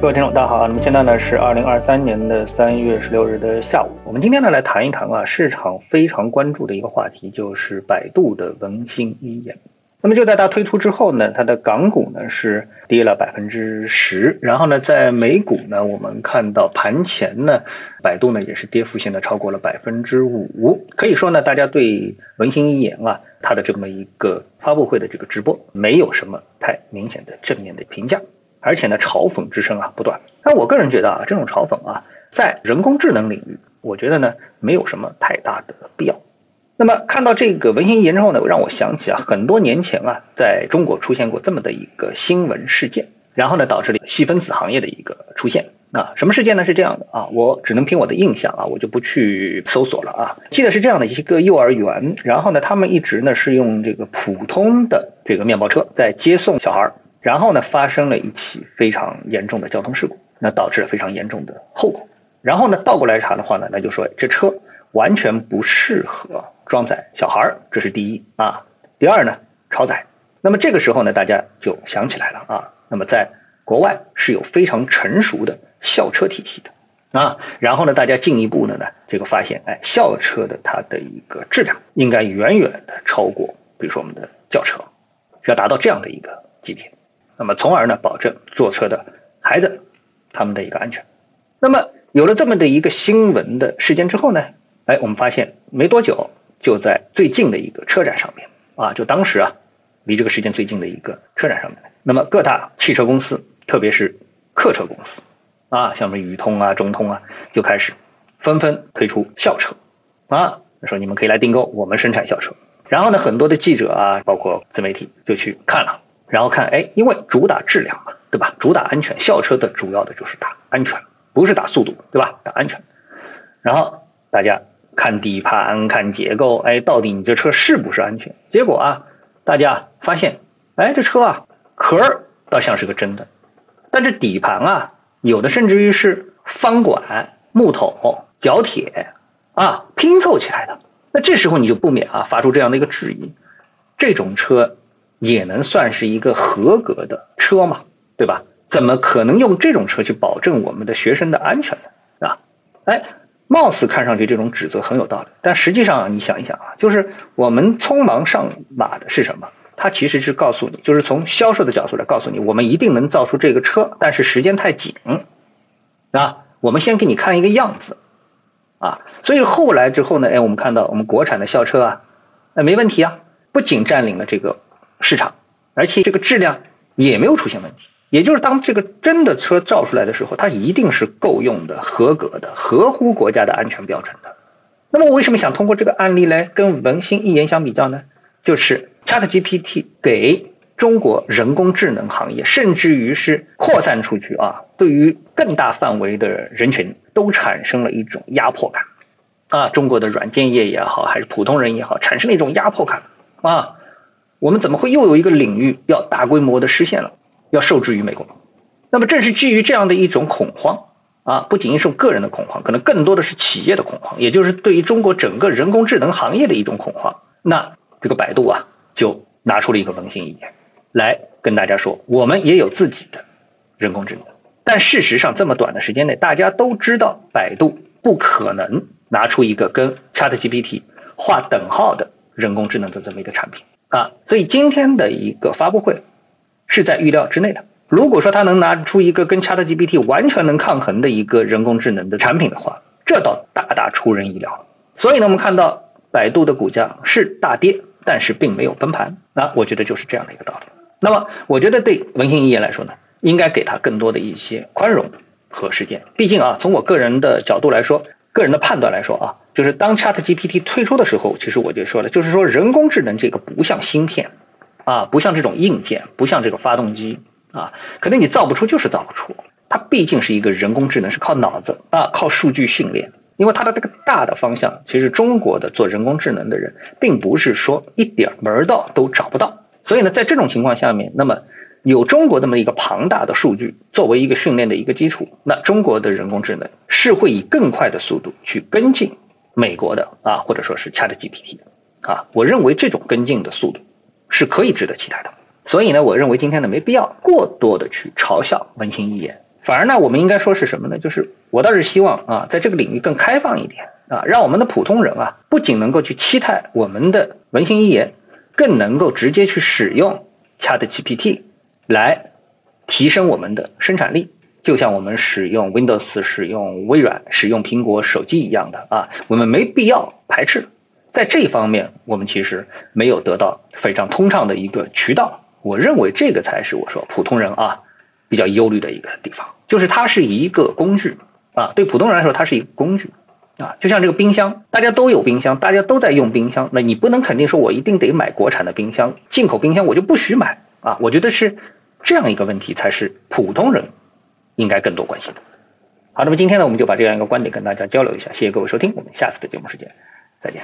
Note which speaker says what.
Speaker 1: 各位听众，大家好。那么现在呢是二零二三年的三月十六日的下午，我们今天呢来谈一谈啊市场非常关注的一个话题，就是百度的文心一言。那么就在它推出之后呢，它的港股呢是跌了百分之十，然后呢在美股呢，我们看到盘前呢，百度呢也是跌幅现在超过了百分之五。可以说呢，大家对文心一言啊它的这么一个发布会的这个直播，没有什么太明显的正面的评价。而且呢，嘲讽之声啊不断。那我个人觉得啊，这种嘲讽啊，在人工智能领域，我觉得呢，没有什么太大的必要。那么看到这个文心一言之后呢，让我想起啊，很多年前啊，在中国出现过这么的一个新闻事件，然后呢，导致了细分子行业的一个出现啊。什么事件呢？是这样的啊，我只能凭我的印象啊，我就不去搜索了啊。记得是这样的一个幼儿园，然后呢，他们一直呢是用这个普通的这个面包车在接送小孩儿。然后呢，发生了一起非常严重的交通事故，那导致了非常严重的后果。然后呢，倒过来查的话呢，那就说这车完全不适合装载小孩儿，这是第一啊。第二呢，超载。那么这个时候呢，大家就想起来了啊。那么在国外是有非常成熟的校车体系的啊。然后呢，大家进一步的呢，这个发现，哎，校车的它的一个质量应该远远的超过，比如说我们的轿车，要达到这样的一个级别。那么，从而呢，保证坐车的孩子他们的一个安全。那么，有了这么的一个新闻的事件之后呢，哎，我们发现没多久，就在最近的一个车展上面啊，就当时啊，离这个事件最近的一个车展上面，那么各大汽车公司，特别是客车公司啊，像什么宇通啊、中通啊，就开始纷纷推出校车啊，说你们可以来订购，我们生产校车。然后呢，很多的记者啊，包括自媒体就去看了。然后看，哎，因为主打质量嘛，对吧？主打安全，校车的主要的就是打安全，不是打速度，对吧？打安全。然后大家看底盘，看结构，哎，到底你这车是不是安全？结果啊，大家发现，哎，这车啊，壳倒像是个真的，但这底盘啊，有的甚至于是方管、木头、角铁啊拼凑起来的。那这时候你就不免啊发出这样的一个质疑：这种车。也能算是一个合格的车嘛，对吧？怎么可能用这种车去保证我们的学生的安全呢？啊，哎，貌似看上去这种指责很有道理，但实际上你想一想啊，就是我们匆忙上马的是什么？它其实是告诉你，就是从销售的角度来告诉你，我们一定能造出这个车，但是时间太紧啊。我们先给你看一个样子啊，所以后来之后呢，哎，我们看到我们国产的校车啊，哎，没问题啊，不仅占领了这个。市场，而且这个质量也没有出现问题。也就是当这个真的车造出来的时候，它一定是够用的、合格的、合乎国家的安全标准的。那么我为什么想通过这个案例来跟文心一言相比较呢？就是 ChatGPT 给中国人工智能行业，甚至于是扩散出去啊，对于更大范围的人群都产生了一种压迫感啊。中国的软件业也好，还是普通人也好，产生了一种压迫感啊。我们怎么会又有一个领域要大规模的实现了，要受制于美国？那么正是基于这样的一种恐慌啊，不仅仅是个人的恐慌，可能更多的是企业的恐慌，也就是对于中国整个人工智能行业的一种恐慌。那这个百度啊，就拿出了一个文心一言，来跟大家说，我们也有自己的人工智能。但事实上，这么短的时间内，大家都知道，百度不可能拿出一个跟 ChatGPT 划等号的人工智能的这么一个产品。啊，所以今天的一个发布会是在预料之内的。如果说他能拿出一个跟 ChatGPT 完全能抗衡的一个人工智能的产品的话，这倒大大出人意料。所以呢，我们看到百度的股价是大跌，但是并没有崩盘。那我觉得就是这样的一个道理。那么，我觉得对文心一言来说呢，应该给他更多的一些宽容和时间。毕竟啊，从我个人的角度来说。个人的判断来说啊，就是当 Chat GPT 推出的时候，其实我就说了，就是说人工智能这个不像芯片啊，不像这种硬件，不像这个发动机啊，可能你造不出就是造不出，它毕竟是一个人工智能，是靠脑子啊，靠数据训练。因为它的这个大的方向，其实中国的做人工智能的人，并不是说一点门道都找不到。所以呢，在这种情况下面，那么。有中国这么一个庞大的数据作为一个训练的一个基础，那中国的人工智能是会以更快的速度去跟进美国的啊，或者说是 Chat GPT 啊。我认为这种跟进的速度是可以值得期待的。所以呢，我认为今天呢没必要过多的去嘲笑文心一言反而呢，我们应该说是什么呢？就是我倒是希望啊，在这个领域更开放一点啊，让我们的普通人啊，不仅能够去期待我们的文心一言，更能够直接去使用 Chat GPT 来提升我们的生产力，就像我们使用 Windows、使用微软、使用苹果手机一样的啊，我们没必要排斥。在这方面，我们其实没有得到非常通畅的一个渠道。我认为这个才是我说普通人啊比较忧虑的一个地方，就是它是一个工具啊，对普通人来说它是一个工具啊，就像这个冰箱，大家都有冰箱，大家都在用冰箱，那你不能肯定说我一定得买国产的冰箱，进口冰箱我就不许买啊。我觉得是这样一个问题才是普通人应该更多关心的。好，那么今天呢，我们就把这样一个观点跟大家交流一下，谢谢各位收听，我们下次的节目时间再见。